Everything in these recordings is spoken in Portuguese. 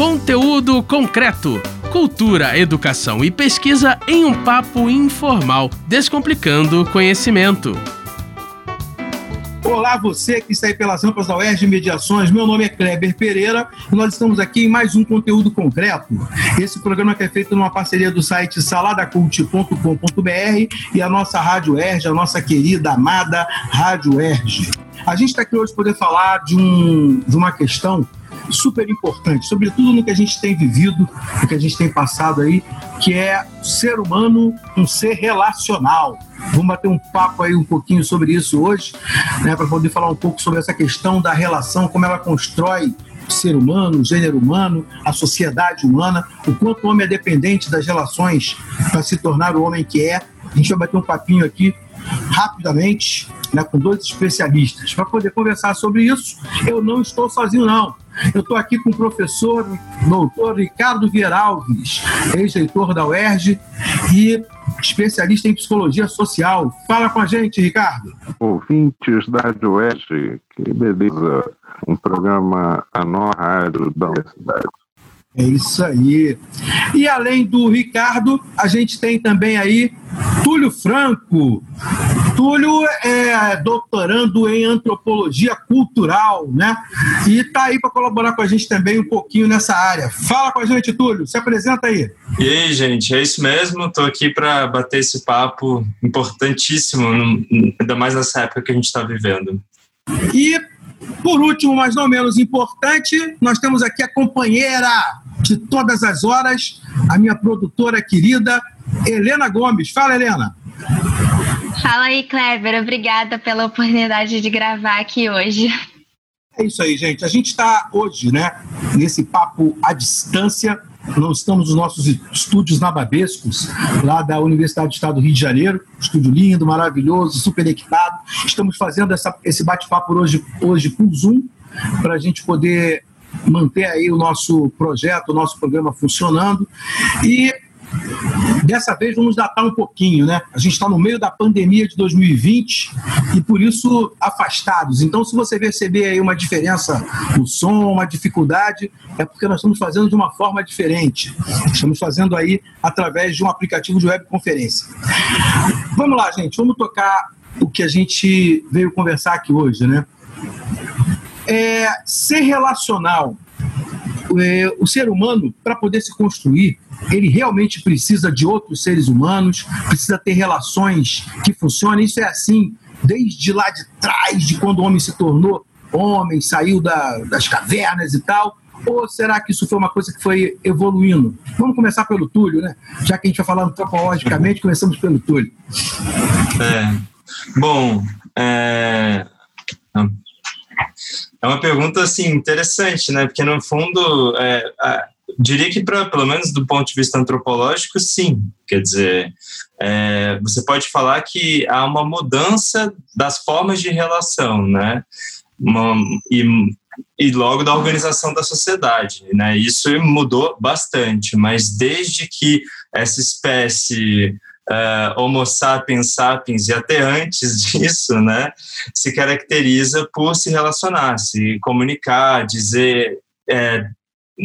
Conteúdo concreto. Cultura, educação e pesquisa em um papo informal, descomplicando conhecimento. Olá, você que está aí pelas rampas da UERJ Mediações. Meu nome é Kleber Pereira e nós estamos aqui em mais um conteúdo concreto. Esse programa que é feito numa parceria do site saladacult.com.br e a nossa Rádio UERJ, a nossa querida, amada Rádio UERJ. A gente está aqui hoje para poder falar de, um, de uma questão super importante, sobretudo no que a gente tem vivido, no que a gente tem passado aí, que é ser humano um ser relacional. Vamos bater um papo aí um pouquinho sobre isso hoje, né, para poder falar um pouco sobre essa questão da relação, como ela constrói o ser humano, o gênero humano, a sociedade humana, o quanto o homem é dependente das relações para se tornar o homem que é. A gente vai bater um papinho aqui rapidamente né, com dois especialistas para poder conversar sobre isso. Eu não estou sozinho, não. Eu estou aqui com o professor doutor Ricardo Vieira Alves, ex-reitor da UERJ e especialista em psicologia social. Fala com a gente, Ricardo. Ouvintes da UERJ, que beleza, um programa anual rádio da universidade. É isso aí. E além do Ricardo, a gente tem também aí Túlio Franco. Túlio é doutorando em antropologia cultural, né? E está aí para colaborar com a gente também um pouquinho nessa área. Fala com a gente, Túlio, se apresenta aí. E aí, gente, é isso mesmo. Estou aqui para bater esse papo importantíssimo, ainda mais nessa época que a gente está vivendo. E por último, mas não menos importante, nós temos aqui a companheira de todas as horas, a minha produtora querida, Helena Gomes. Fala, Helena. Fala aí, Kleber. Obrigada pela oportunidade de gravar aqui hoje. É isso aí, gente. A gente está hoje, né, nesse papo à distância. Nós estamos nos nossos estúdios nababescos, lá da Universidade do Estado do Rio de Janeiro. Estúdio lindo, maravilhoso, super equipado. Estamos fazendo essa, esse bate-papo hoje, hoje por Zoom, para a gente poder manter aí o nosso projeto, o nosso programa funcionando. E Dessa vez vamos datar um pouquinho, né? A gente está no meio da pandemia de 2020 e por isso afastados. Então, se você perceber aí uma diferença no som, uma dificuldade, é porque nós estamos fazendo de uma forma diferente. Estamos fazendo aí através de um aplicativo de webconferência. Vamos lá, gente, vamos tocar o que a gente veio conversar aqui hoje, né? É, ser relacional. É, o ser humano, para poder se construir, ele realmente precisa de outros seres humanos, precisa ter relações que funcionem. Isso é assim desde lá de trás, de quando o homem se tornou homem, saiu da, das cavernas e tal. Ou será que isso foi uma coisa que foi evoluindo? Vamos começar pelo Túlio, né? Já que a gente vai falando antropologicamente, começamos pelo Túlio. É. Bom, é... é uma pergunta assim interessante, né? Porque no fundo é, diria que, pra, pelo menos do ponto de vista antropológico, sim. Quer dizer, é, você pode falar que há uma mudança das formas de relação, né? Uma, e, e logo da organização da sociedade, né? Isso mudou bastante, mas desde que essa espécie uh, Homo sapiens sapiens e até antes disso, né, se caracteriza por se relacionar, se comunicar, dizer, é,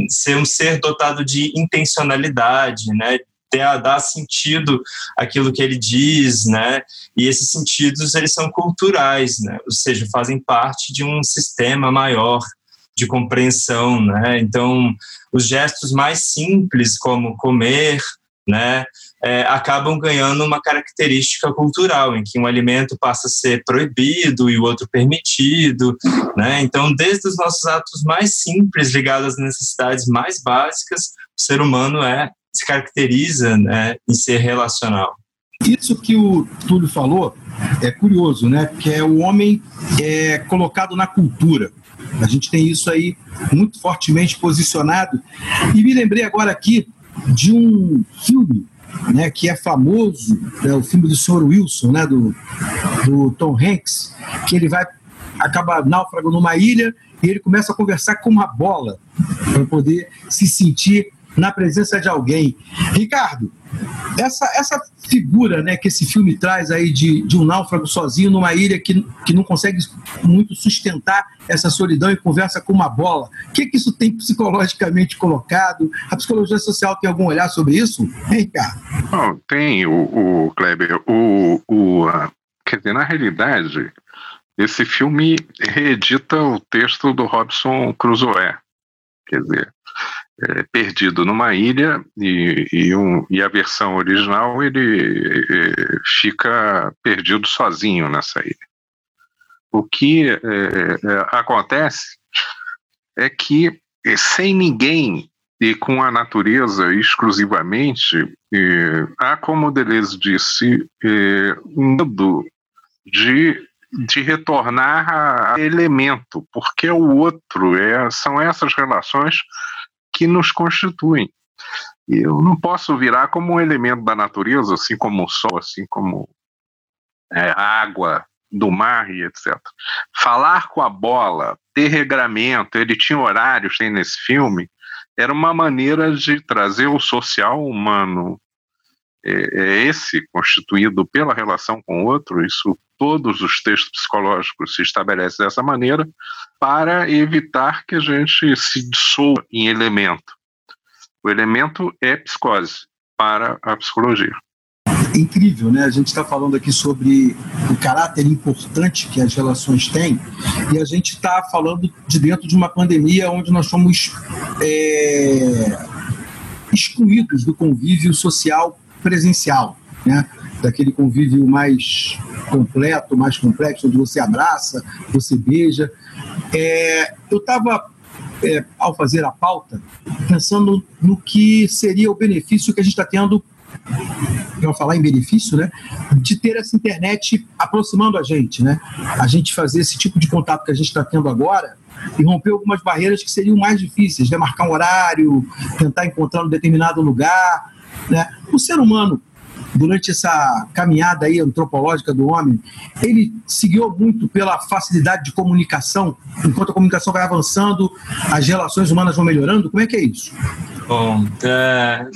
ser um ser dotado de intencionalidade, né? Ter, dar sentido àquilo que ele diz, né? E esses sentidos eles são culturais, né? Ou seja, fazem parte de um sistema maior de compreensão, né? Então, os gestos mais simples, como comer, né? é, acabam ganhando uma característica cultural, em que um alimento passa a ser proibido e o outro permitido. Né? Então, desde os nossos atos mais simples, ligados às necessidades mais básicas, o ser humano é, se caracteriza né, em ser relacional. Isso que o Túlio falou é curioso, né? Que é o homem é, colocado na cultura. A gente tem isso aí muito fortemente posicionado. E me lembrei agora aqui de um filme né, que é famoso, é o filme do Sr. Wilson, né, do, do Tom Hanks, que ele vai acaba náufrago numa ilha e ele começa a conversar com uma bola para poder se sentir na presença de alguém. Ricardo, essa, essa figura né, que esse filme traz aí de, de um náufrago sozinho numa ilha que, que não consegue muito sustentar essa solidão e conversa com uma bola. O que, que isso tem psicologicamente colocado? A psicologia social tem algum olhar sobre isso? Hein, cara? Bom, tem, o, o Kleber. O, o, a, quer dizer, na realidade, esse filme reedita o texto do Robson Crusoe. Quer dizer, é, perdido numa ilha e, e, um, e, a versão original ele é, fica perdido sozinho nessa ilha. O que é, é acontece é que sem ninguém e com a natureza exclusivamente, há, como Deleuze disse, um medo de de retornar a elemento, porque o outro é, são essas relações que nos constituem. Eu não posso virar como um elemento da natureza, assim como o sol, assim como é, a água do mar e etc. Falar com a bola, ter regramento, ele tinha horários, tem nesse filme, era uma maneira de trazer o social humano é, é esse constituído pela relação com o outro, isso todos os textos psicológicos se estabelecem dessa maneira, para evitar que a gente se dissolva em elemento. O elemento é psicose para a psicologia. É incrível, né? A gente está falando aqui sobre o caráter importante que as relações têm e a gente está falando de dentro de uma pandemia onde nós fomos é, excluídos do convívio social presencial, né? daquele convívio mais completo, mais complexo, onde você abraça, você beija. É, eu estava, é, ao fazer a pauta, pensando no que seria o benefício que a gente está tendo, para falar em benefício, né, de ter essa internet aproximando a gente, né? A gente fazer esse tipo de contato que a gente está tendo agora e romper algumas barreiras que seriam mais difíceis, né? Marcar um horário, tentar encontrar um determinado lugar, né? O ser humano durante essa caminhada aí antropológica do homem, ele seguiu muito pela facilidade de comunicação, enquanto a comunicação vai avançando, as relações humanas vão melhorando? Como é que é isso? Bom, é,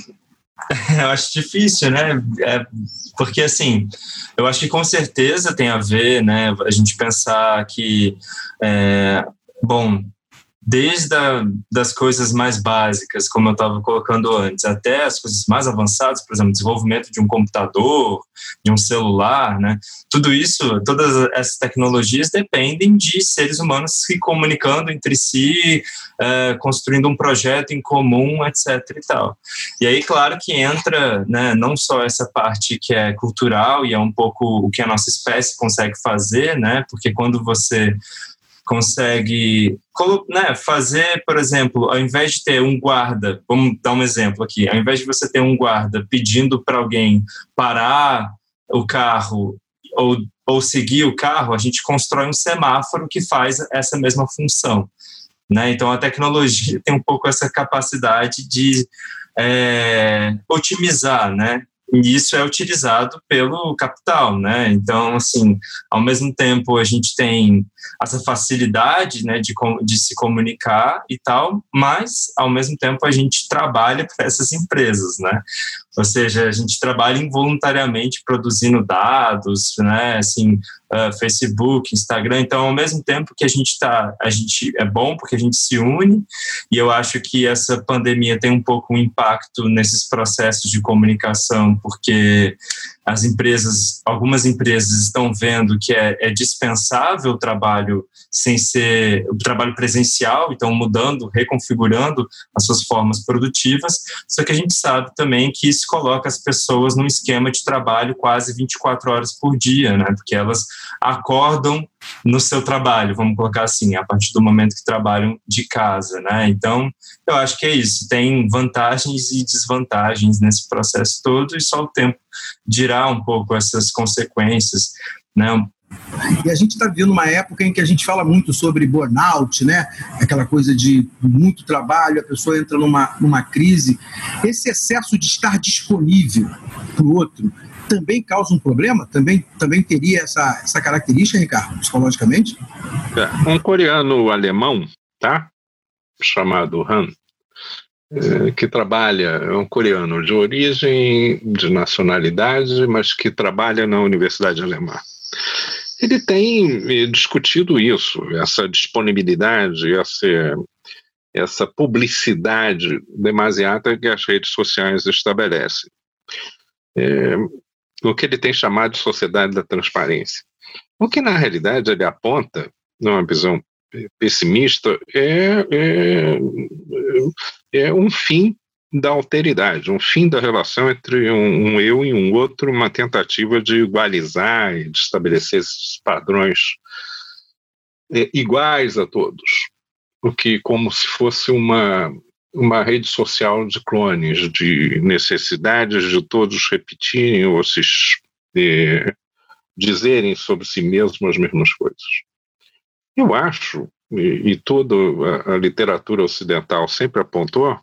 eu acho difícil, né? É, porque, assim, eu acho que com certeza tem a ver, né? A gente pensar que, é, bom, desde a, das coisas mais básicas, como eu estava colocando antes, até as coisas mais avançadas, por exemplo, desenvolvimento de um computador, de um celular, né? Tudo isso, todas essas tecnologias dependem de seres humanos se comunicando entre si, é, construindo um projeto em comum, etc. e tal. E aí, claro que entra, né, não só essa parte que é cultural e é um pouco o que a nossa espécie consegue fazer, né? Porque quando você consegue né, fazer, por exemplo, ao invés de ter um guarda, vamos dar um exemplo aqui, ao invés de você ter um guarda pedindo para alguém parar o carro ou, ou seguir o carro, a gente constrói um semáforo que faz essa mesma função. Né? Então, a tecnologia tem um pouco essa capacidade de é, otimizar, né? e isso é utilizado pelo capital, né? Então, assim, ao mesmo tempo a gente tem essa facilidade, né, de, de se comunicar e tal, mas ao mesmo tempo a gente trabalha para essas empresas, né? Ou seja, a gente trabalha involuntariamente produzindo dados, né? Assim, uh, Facebook, Instagram. Então, ao mesmo tempo que a gente está, a gente é bom porque a gente se une. E eu acho que essa pandemia tem um pouco um impacto nesses processos de comunicação, porque as empresas, algumas empresas estão vendo que é, é dispensável o trabalho sem ser o trabalho presencial, então mudando, reconfigurando as suas formas produtivas. Só que a gente sabe também que isso coloca as pessoas num esquema de trabalho quase 24 horas por dia, né? Porque elas acordam no seu trabalho, vamos colocar assim, a partir do momento que trabalham de casa, né? Então, eu acho que é isso. Tem vantagens e desvantagens nesse processo todo e só o tempo dirá um pouco essas consequências, né? E a gente está vivendo uma época em que a gente fala muito sobre burnout, né? Aquela coisa de muito trabalho, a pessoa entra numa, numa crise. Esse excesso de estar disponível para o outro também causa um problema? Também, também teria essa, essa característica, Ricardo, psicologicamente? É, um coreano alemão, tá? Chamado Han, é, que trabalha, é um coreano de origem, de nacionalidade, mas que trabalha na Universidade Alemã. Ele tem discutido isso, essa disponibilidade, essa, essa publicidade demasiada que as redes sociais estabelecem. É, o que ele tem chamado de sociedade da transparência. O que, na realidade, ele aponta, numa visão pessimista, é, é, é um fim da alteridade, um fim da relação entre um, um, eu e um outro, uma tentativa de igualizar e de estabelecer esses padrões é, iguais a todos, o que como se fosse uma uma rede social de clones, de necessidades de todos repetirem ou se é, dizerem sobre si mesmos as mesmas coisas. Eu acho e, e toda a, a, literatura ocidental sempre apontou,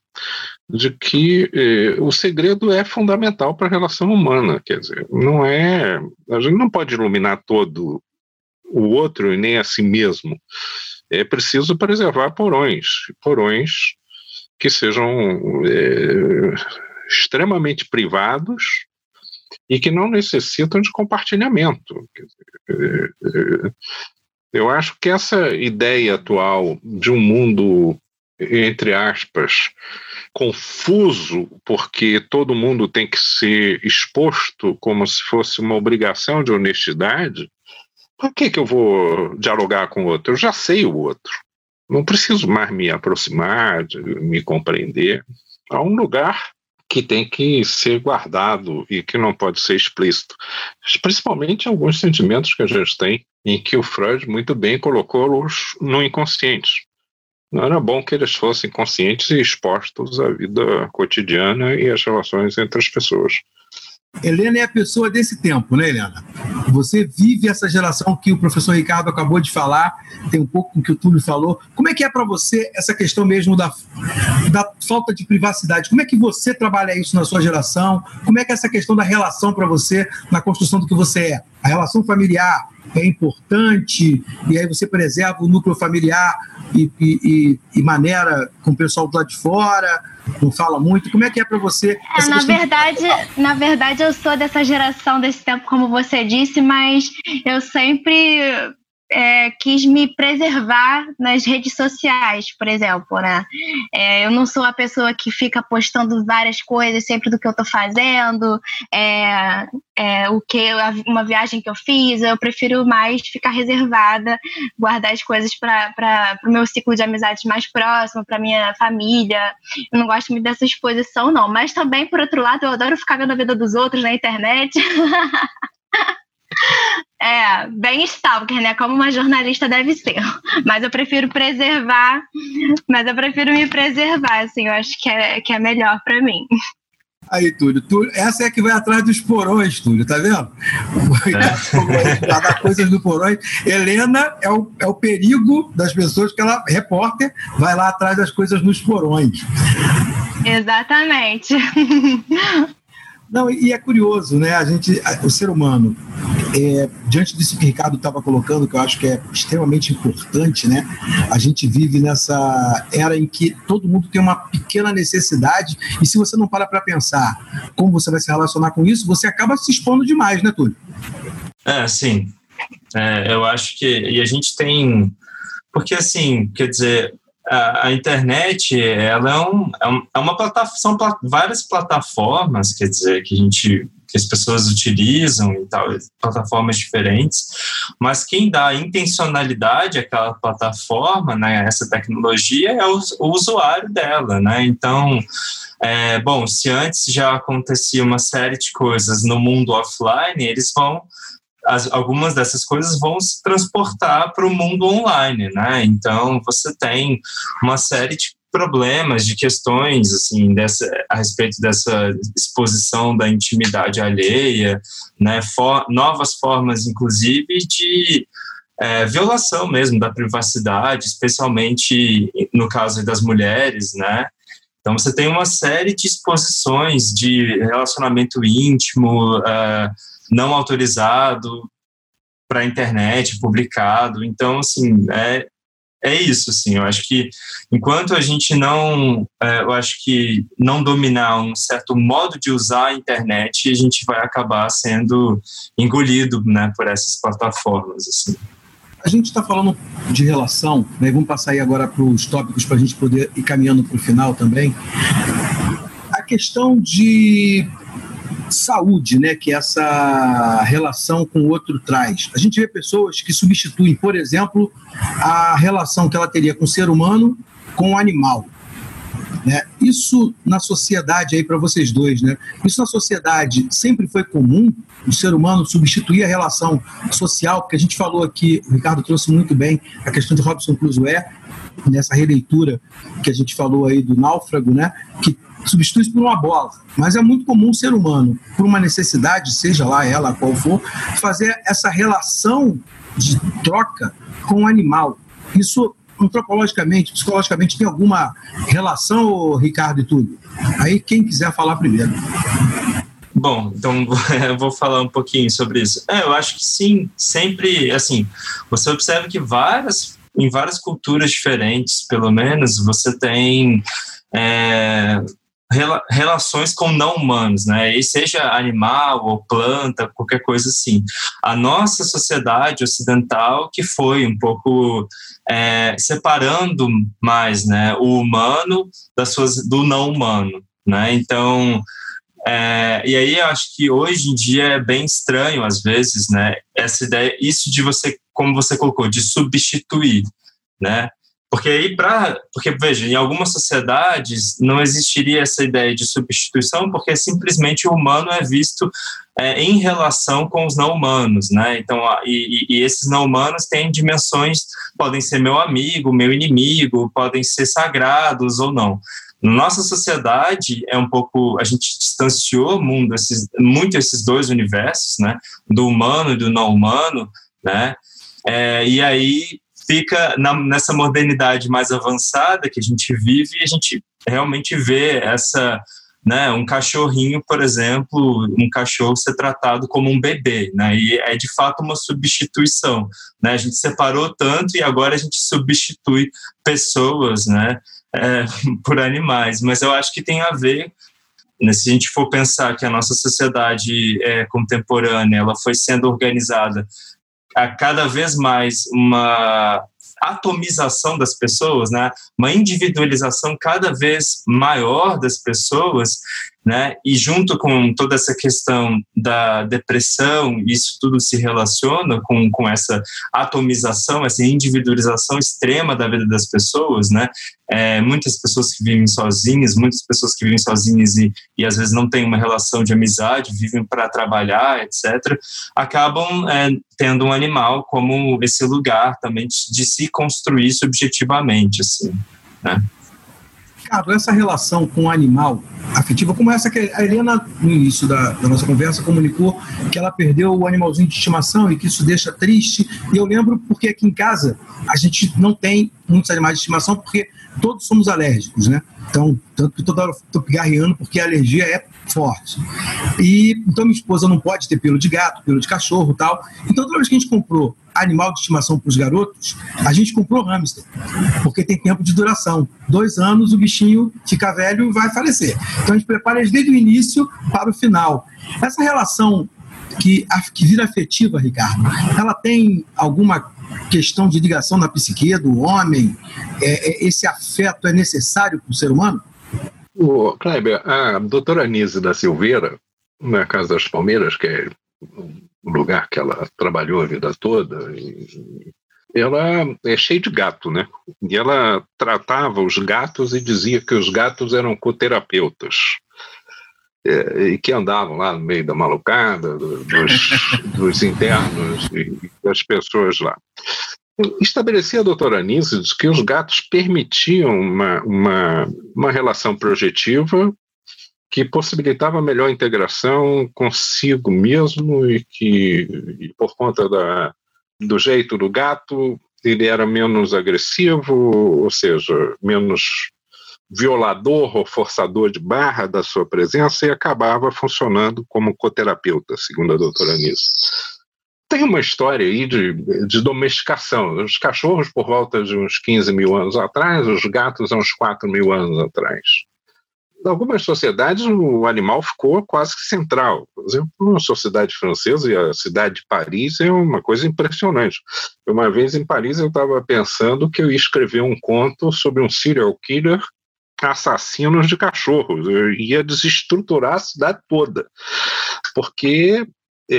de que eh, o segredo é fundamental para a relação humana. Quer dizer, não é. A gente não pode iluminar todo o outro e nem a si mesmo. É preciso preservar porões, porões que sejam eh, extremamente privados e que não necessitam de compartilhamento. Dizer, eh, eu acho que essa ideia atual de um mundo, entre aspas, confuso, porque todo mundo tem que ser exposto como se fosse uma obrigação de honestidade, por que, que eu vou dialogar com o outro? Eu já sei o outro. Não preciso mais me aproximar, me compreender. Há um lugar que tem que ser guardado e que não pode ser explícito. Principalmente alguns sentimentos que a gente tem, em que o Freud muito bem colocou-os no inconsciente. Não era bom que eles fossem conscientes e expostos à vida cotidiana e às relações entre as pessoas. Helena é a pessoa desse tempo, né, Helena? Você vive essa geração que o professor Ricardo acabou de falar, tem um pouco com o que o Túlio falou. Como é que é para você essa questão mesmo da, da falta de privacidade? Como é que você trabalha isso na sua geração? Como é que é essa questão da relação para você na construção do que você é? A relação familiar é importante e aí você preserva o núcleo familiar e, e, e, maneira com o pessoal do lado de fora não fala muito. Como é que é para você? É, na verdade, de... na verdade, eu sou dessa geração desse tempo, como você disse, mas eu sempre é, quis me preservar nas redes sociais, por exemplo, né? É, eu não sou a pessoa que fica postando várias coisas sempre do que eu estou fazendo, é, é, o que uma viagem que eu fiz, eu prefiro mais ficar reservada, guardar as coisas para o meu ciclo de amizades mais próximo, para minha família. Eu não gosto muito dessa exposição, não. Mas também, por outro lado, eu adoro ficar vendo a vida dos outros na internet. É, bem stalker, né? Como uma jornalista deve ser. Mas eu prefiro preservar, mas eu prefiro me preservar, assim, eu acho que é, que é melhor para mim. Aí, Túlio, Túlio, essa é que vai atrás dos porões, Túlio, tá vendo? É. Guardar coisas do porões. Helena é o, é o perigo das pessoas que ela, repórter, vai lá atrás das coisas nos porões. Exatamente. Não, e é curioso, né? A gente, o ser humano, é, diante disso que o Ricardo estava colocando, que eu acho que é extremamente importante, né? A gente vive nessa era em que todo mundo tem uma pequena necessidade, e se você não para para pensar como você vai se relacionar com isso, você acaba se expondo demais, né, Túlio? É, sim. É, eu acho que. E a gente tem. Porque, assim, quer dizer, a, a, internet ela é, um, é, é uma plataforma, são plat, várias plataformas, quer dizer, que a gente que as pessoas utilizam e tal, plataformas diferentes, mas quem dá intencionalidade àquela plataforma, né, essa tecnologia é o, o usuário dela, né? Então, é, bom, se antes já acontecia uma série de coisas no mundo offline, eles vão as, algumas dessas coisas vão se transportar para o mundo online, né? Então você tem uma série de problemas, de questões assim dessa, a respeito dessa exposição da intimidade alheia, né? For, novas formas, inclusive, de é, violação mesmo da privacidade, especialmente no caso das mulheres, né? Então você tem uma série de exposições de relacionamento íntimo. Uh, não autorizado para a internet, publicado. Então, assim, é, é isso, assim, eu acho que enquanto a gente não, é, eu acho que não dominar um certo modo de usar a internet, a gente vai acabar sendo engolido, né, por essas plataformas, assim. A gente está falando de relação, né? vamos passar aí agora para os tópicos para a gente poder ir caminhando para o final também. A questão de saúde, né, que essa relação com o outro traz. A gente vê pessoas que substituem, por exemplo, a relação que ela teria com o ser humano com o animal. Né? Isso na sociedade aí para vocês dois, né? Isso na sociedade sempre foi comum o ser humano substituir a relação social, porque a gente falou aqui, o Ricardo trouxe muito bem a questão de Robson Crusoe nessa releitura que a gente falou aí do náufrago, né? Que substitui por uma bola. Mas é muito comum o ser humano, por uma necessidade, seja lá ela qual for, fazer essa relação de troca com o animal. Isso antropologicamente, psicologicamente, tem alguma relação, Ricardo e tudo? Aí quem quiser falar primeiro. Bom, então eu vou falar um pouquinho sobre isso. É, eu acho que sim, sempre, assim, você observa que várias, em várias culturas diferentes, pelo menos, você tem é, relações com não humanos, né? E seja animal ou planta, qualquer coisa assim. A nossa sociedade ocidental que foi um pouco é, separando mais, né, o humano das suas do não humano, né? Então é, e aí eu acho que hoje em dia é bem estranho às vezes, né? Essa ideia, isso de você, como você colocou, de substituir, né? Porque aí, para. Porque, veja, em algumas sociedades não existiria essa ideia de substituição, porque simplesmente o humano é visto é, em relação com os não humanos, né? Então, e, e, esses não humanos têm dimensões, podem ser meu amigo, meu inimigo, podem ser sagrados ou não. Nossa sociedade é um pouco. A gente distanciou mundo, esses, muito esses dois universos, né? Do humano e do não humano, né? É, e aí fica na, nessa modernidade mais avançada que a gente vive, a gente realmente vê essa, né, um cachorrinho, por exemplo, um cachorro ser tratado como um bebê, né, e é de fato uma substituição, né, a gente separou tanto e agora a gente substitui pessoas, né, é, por animais, mas eu acho que tem a ver né, se a gente for pensar que a nossa sociedade é, contemporânea ela foi sendo organizada a cada vez mais uma atomização das pessoas, né? uma individualização cada vez maior das pessoas, né? E junto com toda essa questão da depressão, isso tudo se relaciona com, com essa atomização, essa individualização extrema da vida das pessoas, né? É, muitas pessoas que vivem sozinhas, muitas pessoas que vivem sozinhas e, e às vezes não têm uma relação de amizade, vivem para trabalhar, etc., acabam é, tendo um animal como esse lugar também de, de se construir subjetivamente, assim, né? Ricardo, essa relação com o animal afetiva, como essa que a Helena, no início da, da, nossa conversa, comunicou que ela perdeu o animalzinho de estimação e que isso deixa triste. E eu lembro porque aqui em casa a gente não tem muitos animais de estimação porque todos somos alérgicos, né? Então, tanto que toda hora estou pigarreando porque a alergia é forte. E então minha esposa não pode ter pelo de gato, pelo de cachorro tal. Então, toda vez que a gente comprou animal de estimação para os garotos, a gente comprou hamster, porque tem tempo de duração. Dois anos o bichinho fica velho e vai falecer. Então a gente prepara eles desde o início para o final. Essa relação que, que vira afetiva, Ricardo, ela tem alguma questão de ligação na psique do homem? É, é, esse afeto é necessário para o ser humano? O Kleber, a doutora Anise da Silveira, na Casa das Palmeiras, que é um lugar que ela trabalhou a vida toda, ela é cheia de gato, né? E ela tratava os gatos e dizia que os gatos eram coterapeutas. É, e que andavam lá no meio da malucada, dos, dos internos e das pessoas lá. Estabelecia a doutora Anísio que os gatos permitiam uma, uma, uma relação projetiva que possibilitava melhor integração consigo mesmo e que, e por conta da, do jeito do gato, ele era menos agressivo, ou seja, menos violador ou forçador de barra da sua presença e acabava funcionando como coterapeuta, segundo a doutora Anissa. tem uma história aí de, de domesticação. Os cachorros por volta de uns 15 mil anos atrás, os gatos há uns 4 mil anos atrás. Em algumas sociedades, o animal ficou quase que central. Por exemplo, uma sociedade francesa e a cidade de Paris é uma coisa impressionante. Uma vez em Paris, eu estava pensando que eu ia escrever um conto sobre um serial killer assassinos de cachorros. Eu ia desestruturar a cidade toda. Porque é,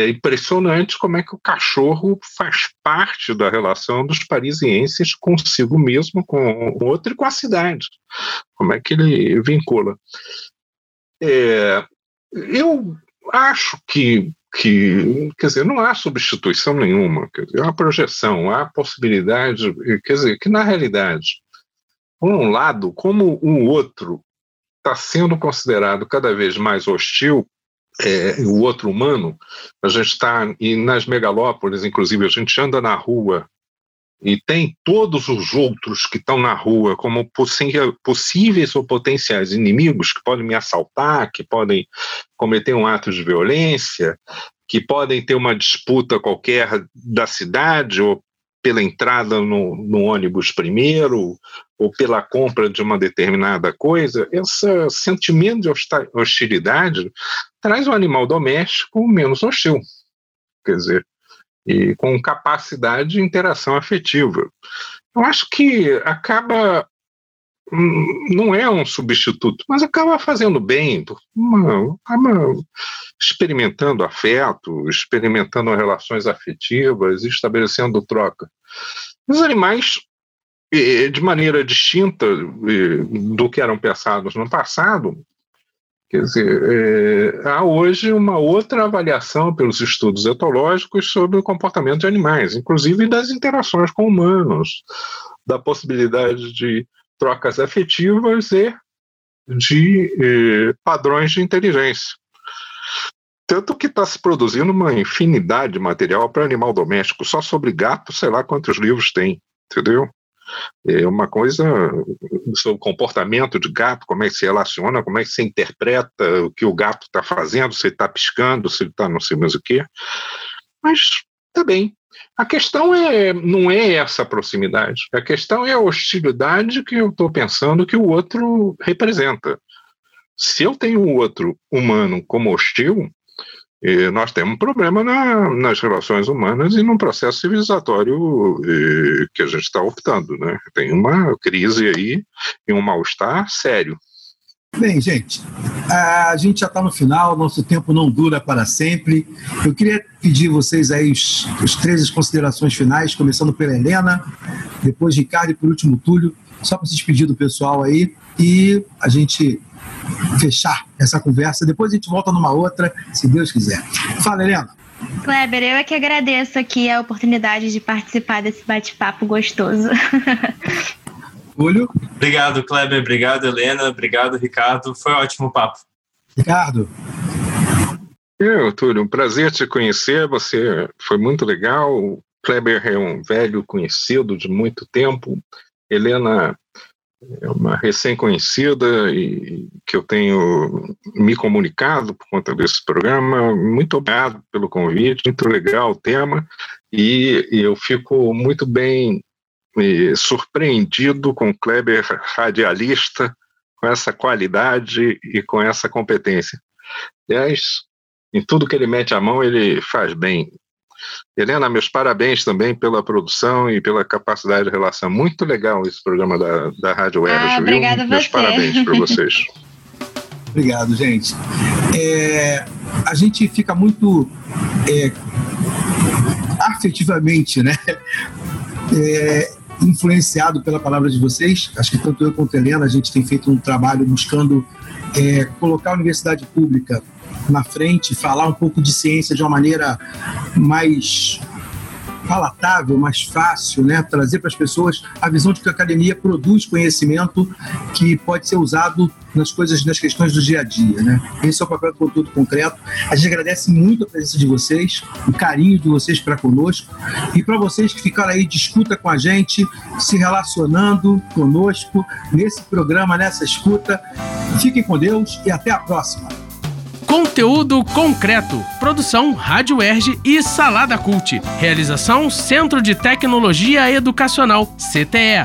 é, impressionante como é que o cachorro faz parte da relação dos parisienses consigo mesmo, com o outro e com a cidade. Como é que ele vincula. É, eu acho que, que, quer dizer, não há substituição nenhuma, quer dizer, há projeção, há possibilidade, quer dizer, que na realidade, por um lado, como o outro está sendo considerado cada vez mais hostil é, o outro humano, a gente está, e nas megalópolis, inclusive, a gente anda na rua e tem todos os outros que estão na rua como possíveis ou potenciais inimigos que podem me assaltar, que podem cometer um ato de violência, que podem ter uma disputa qualquer da cidade ou pela entrada no, no, ônibus primeiro ou pela compra de uma determinada coisa, esse sentimento de hostilidade traz o animal doméstico menos hostil, quer dizer, e com capacidade de interação afetiva. Eu acho que acaba não é um substituto, mas acaba fazendo bem, experimentando afeto, experimentando relações afetivas, estabelecendo troca. Os animais, de maneira distinta do que eram pensados no passado, Quer dizer, é, há hoje uma outra avaliação pelos estudos etológicos sobre o comportamento de animais, inclusive das interações com humanos, da possibilidade de trocas afetivas e de eh, padrões de inteligência. Tanto que está se produzindo uma infinidade de material para animal doméstico, só sobre gato, sei lá quantos livros tem, entendeu? É uma coisa sobre o comportamento de gato, como é que se relaciona, como é que se interpreta o que o gato está fazendo, se ele está piscando, se ele está não sei mais o quê. Mas tá bem. A questão é, não é essa proximidade. A questão é a hostilidade que eu estou pensando que o outro representa. Se eu tenho o outro humano como hostil, e nós temos um problema na, nas relações humanas e num processo civilizatório e, que a gente está optando. Né? Tem uma crise aí e um mal-estar sério. Bem, gente, a gente já está no final, nosso tempo não dura para sempre. Eu queria pedir vocês aí os, os três considerações finais, começando pela Helena, depois Ricardo e por último Túlio, só para se despedir do pessoal aí e a gente fechar essa conversa. Depois a gente volta numa outra, se Deus quiser. Fala, Helena. Kleber, eu é que agradeço aqui a oportunidade de participar desse bate-papo gostoso. Túlio. Obrigado, Kleber. Obrigado, Helena. Obrigado, Ricardo. Foi um ótimo papo. Ricardo. Eu, Túlio, um prazer te conhecer. Você foi muito legal. O Kleber é um velho conhecido de muito tempo. Helena é uma recém-conhecida e que eu tenho me comunicado por conta desse programa. Muito obrigado pelo convite, muito legal o tema e, e eu fico muito bem e, surpreendido com o Kleber radialista, com essa qualidade e com essa competência. Aliás, em tudo que ele mete a mão, ele faz bem. Helena, meus parabéns também pela produção e pela capacidade de relação. Muito legal esse programa da, da Rádio Eros, ah, Obrigada Meus parabéns para vocês. Obrigado, gente. É, a gente fica muito é, afetivamente, né? É, influenciado pela palavra de vocês. Acho que tanto eu quanto a Helena, a gente tem feito um trabalho buscando é, colocar a universidade pública na frente, falar um pouco de ciência de uma maneira mais palatável, mais fácil, né? trazer para as pessoas a visão de que a academia produz conhecimento que pode ser usado nas coisas, nas questões do dia a dia. Né? Esse é o papel do conteúdo concreto. A gente agradece muito a presença de vocês, o carinho de vocês para conosco e para vocês que ficaram aí de escuta com a gente, se relacionando conosco nesse programa, nessa escuta. Fiquem com Deus e até a próxima. Conteúdo concreto. Produção Rádio Erge e Salada Cult. Realização Centro de Tecnologia Educacional, CTE.